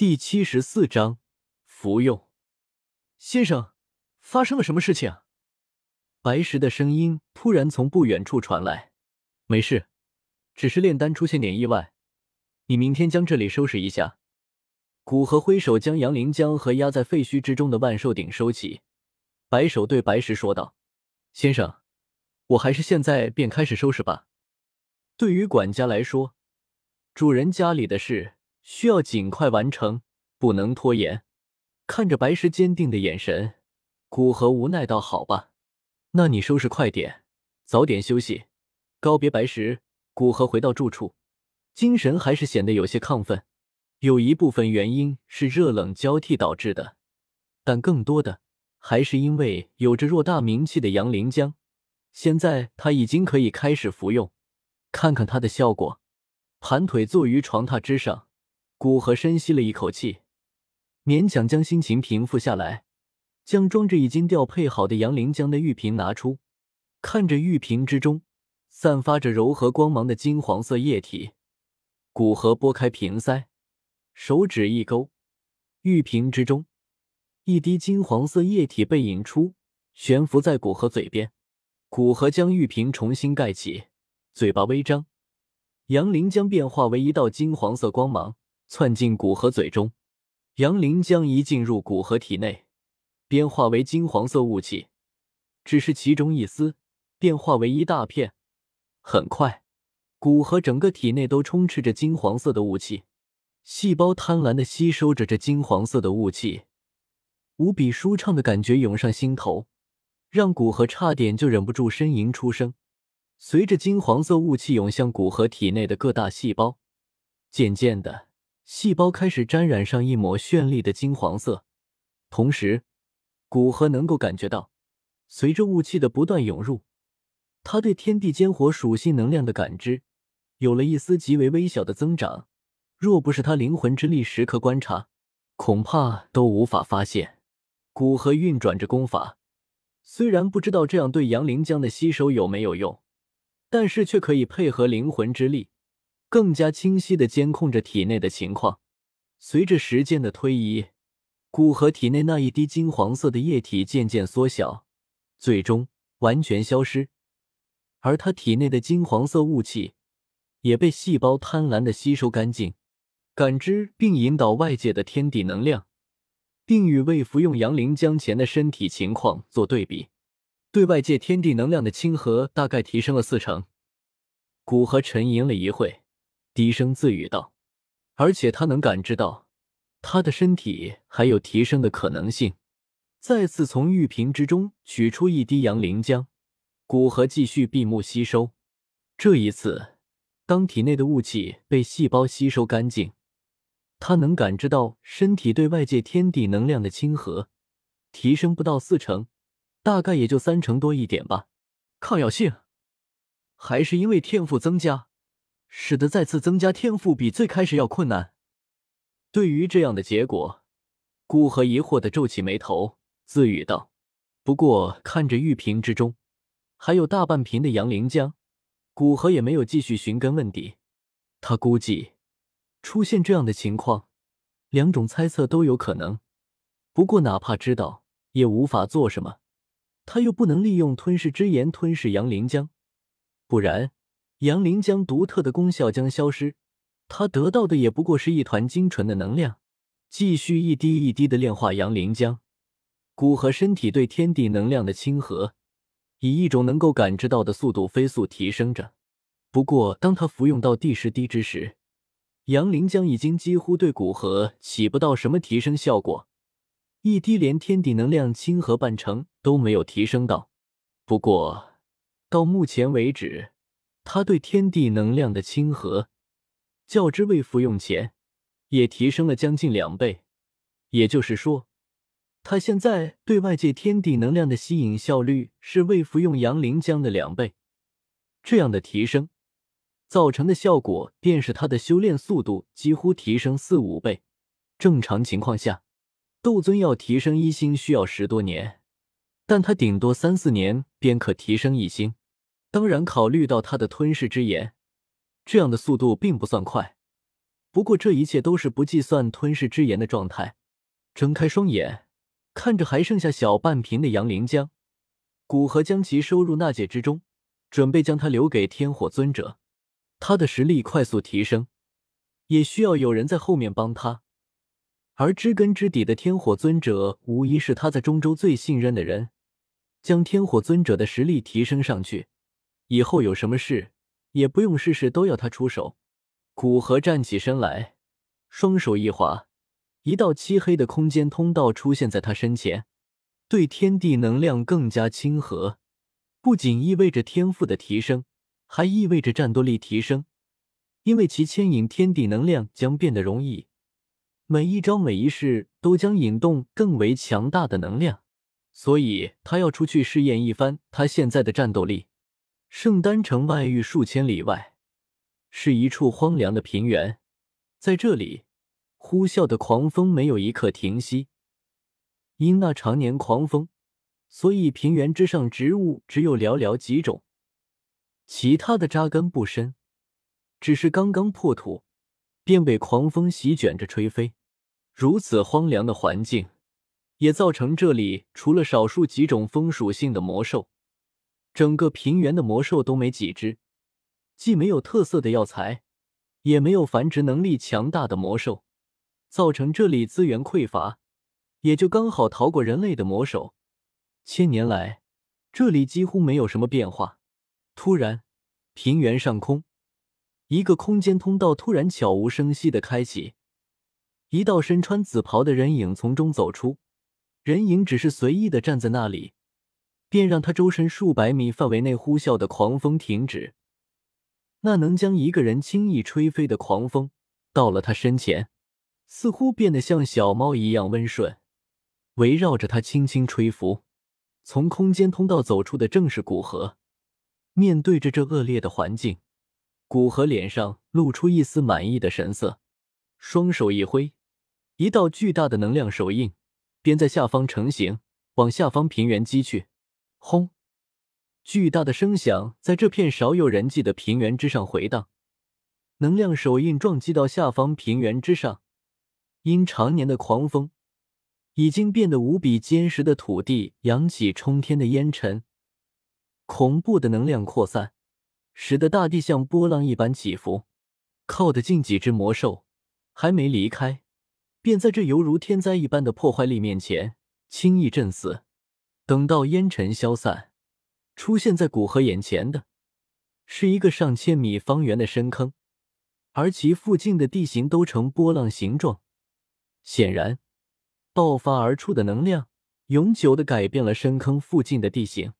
第七十四章服用。先生，发生了什么事情？白石的声音突然从不远处传来。没事，只是炼丹出现点意外。你明天将这里收拾一下。古河挥手将杨凌江和压在废墟之中的万寿鼎收起，摆手对白石说道：“先生，我还是现在便开始收拾吧。对于管家来说，主人家里的事需要尽快完成，不能拖延。”看着白石坚定的眼神，古河无奈道：“好吧，那你收拾快点，早点休息。”告别白石，古河回到住处，精神还是显得有些亢奋。有一部分原因是热冷交替导致的，但更多的还是因为有着偌大名气的杨凌江，现在他已经可以开始服用，看看它的效果。盘腿坐于床榻之上，古河深吸了一口气。勉强将心情平复下来，将装着已经调配好的杨凌江的玉瓶拿出，看着玉瓶之中散发着柔和光芒的金黄色液体，古河拨开瓶塞，手指一勾，玉瓶之中一滴金黄色液体被引出，悬浮在古河嘴边。古河将玉瓶重新盖起，嘴巴微张，杨凌江变化为一道金黄色光芒，窜进古河嘴中。杨林将一进入古河体内，变化为金黄色雾气，只是其中一丝变化为一大片。很快，古河整个体内都充斥着金黄色的雾气，细胞贪婪的吸收着这金黄色的雾气，无比舒畅的感觉涌上心头，让古河差点就忍不住呻吟出声。随着金黄色雾气涌向古河体内的各大细胞，渐渐的。细胞开始沾染上一抹绚丽的金黄色，同时，古河能够感觉到，随着雾气的不断涌入，他对天地间火属性能量的感知有了一丝极为微小的增长。若不是他灵魂之力时刻观察，恐怕都无法发现。古河运转着功法，虽然不知道这样对杨凌江的吸收有没有用，但是却可以配合灵魂之力。更加清晰的监控着体内的情况。随着时间的推移，古河体内那一滴金黄色的液体渐渐缩小，最终完全消失。而他体内的金黄色雾气也被细胞贪婪的吸收干净，感知并引导外界的天地能量，并与未服用阳灵江前的身体情况做对比，对外界天地能量的亲和大概提升了四成。古河沉吟了一会。低声自语道：“而且他能感知到，他的身体还有提升的可能性。”再次从玉瓶之中取出一滴阳灵浆，古河继续闭目吸收。这一次，当体内的雾气被细胞吸收干净，他能感知到身体对外界天地能量的亲和提升不到四成，大概也就三成多一点吧。抗药性，还是因为天赋增加？使得再次增加天赋比最开始要困难。对于这样的结果，古河疑惑的皱起眉头，自语道：“不过看着玉瓶之中还有大半瓶的阳灵浆，古河也没有继续寻根问底。他估计出现这样的情况，两种猜测都有可能。不过哪怕知道，也无法做什么。他又不能利用吞噬之炎吞噬阳灵浆，不然。”杨凌江独特的功效将消失，他得到的也不过是一团精纯的能量。继续一滴一滴的炼化杨凌江，骨和身体对天地能量的亲和，以一种能够感知到的速度飞速提升着。不过，当他服用到第十滴之时，杨凌江已经几乎对骨核起不到什么提升效果，一滴连天地能量亲和半成都没有提升到。不过，到目前为止。他对天地能量的亲和，较之未服用前，也提升了将近两倍。也就是说，他现在对外界天地能量的吸引效率是未服用阳灵浆的两倍。这样的提升造成的效果，便是他的修炼速度几乎提升四五倍。正常情况下，斗尊要提升一星需要十多年，但他顶多三四年便可提升一星。当然，考虑到他的吞噬之炎，这样的速度并不算快。不过这一切都是不计算吞噬之炎的状态。睁开双眼，看着还剩下小半瓶的阳灵浆，古河将其收入纳戒之中，准备将它留给天火尊者。他的实力快速提升，也需要有人在后面帮他。而知根知底的天火尊者，无疑是他在中州最信任的人。将天火尊者的实力提升上去，以后有什么事也不用事事都要他出手。古河站起身来，双手一划，一道漆黑的空间通道出现在他身前。对天地能量更加亲和，不仅意味着天赋的提升，还意味着战斗力提升，因为其牵引天地能量将变得容易。每一招每一式都将引动更为强大的能量。所以他要出去试验一番他现在的战斗力。圣丹城外域数千里外，是一处荒凉的平原，在这里，呼啸的狂风没有一刻停息。因那常年狂风，所以平原之上植物只有寥寥几种，其他的扎根不深，只是刚刚破土，便被狂风席卷着吹飞。如此荒凉的环境。也造成这里除了少数几种风属性的魔兽，整个平原的魔兽都没几只，既没有特色的药材，也没有繁殖能力强大的魔兽，造成这里资源匮乏，也就刚好逃过人类的魔手。千年来，这里几乎没有什么变化。突然，平原上空，一个空间通道突然悄无声息的开启，一道身穿紫袍的人影从中走出。人影只是随意的站在那里，便让他周身数百米范围内呼啸的狂风停止。那能将一个人轻易吹飞的狂风，到了他身前，似乎变得像小猫一样温顺，围绕着他轻轻吹拂。从空间通道走出的正是古河。面对着这恶劣的环境，古河脸上露出一丝满意的神色，双手一挥，一道巨大的能量手印。便在下方成型，往下方平原击去。轰！巨大的声响在这片少有人迹的平原之上回荡，能量手印撞击到下方平原之上，因常年的狂风，已经变得无比坚实的土地扬起冲天的烟尘，恐怖的能量扩散，使得大地像波浪一般起伏。靠得近几只魔兽，还没离开。便在这犹如天灾一般的破坏力面前轻易震死。等到烟尘消散，出现在古河眼前的是一个上千米方圆的深坑，而其附近的地形都呈波浪形状。显然，爆发而出的能量永久的改变了深坑附近的地形。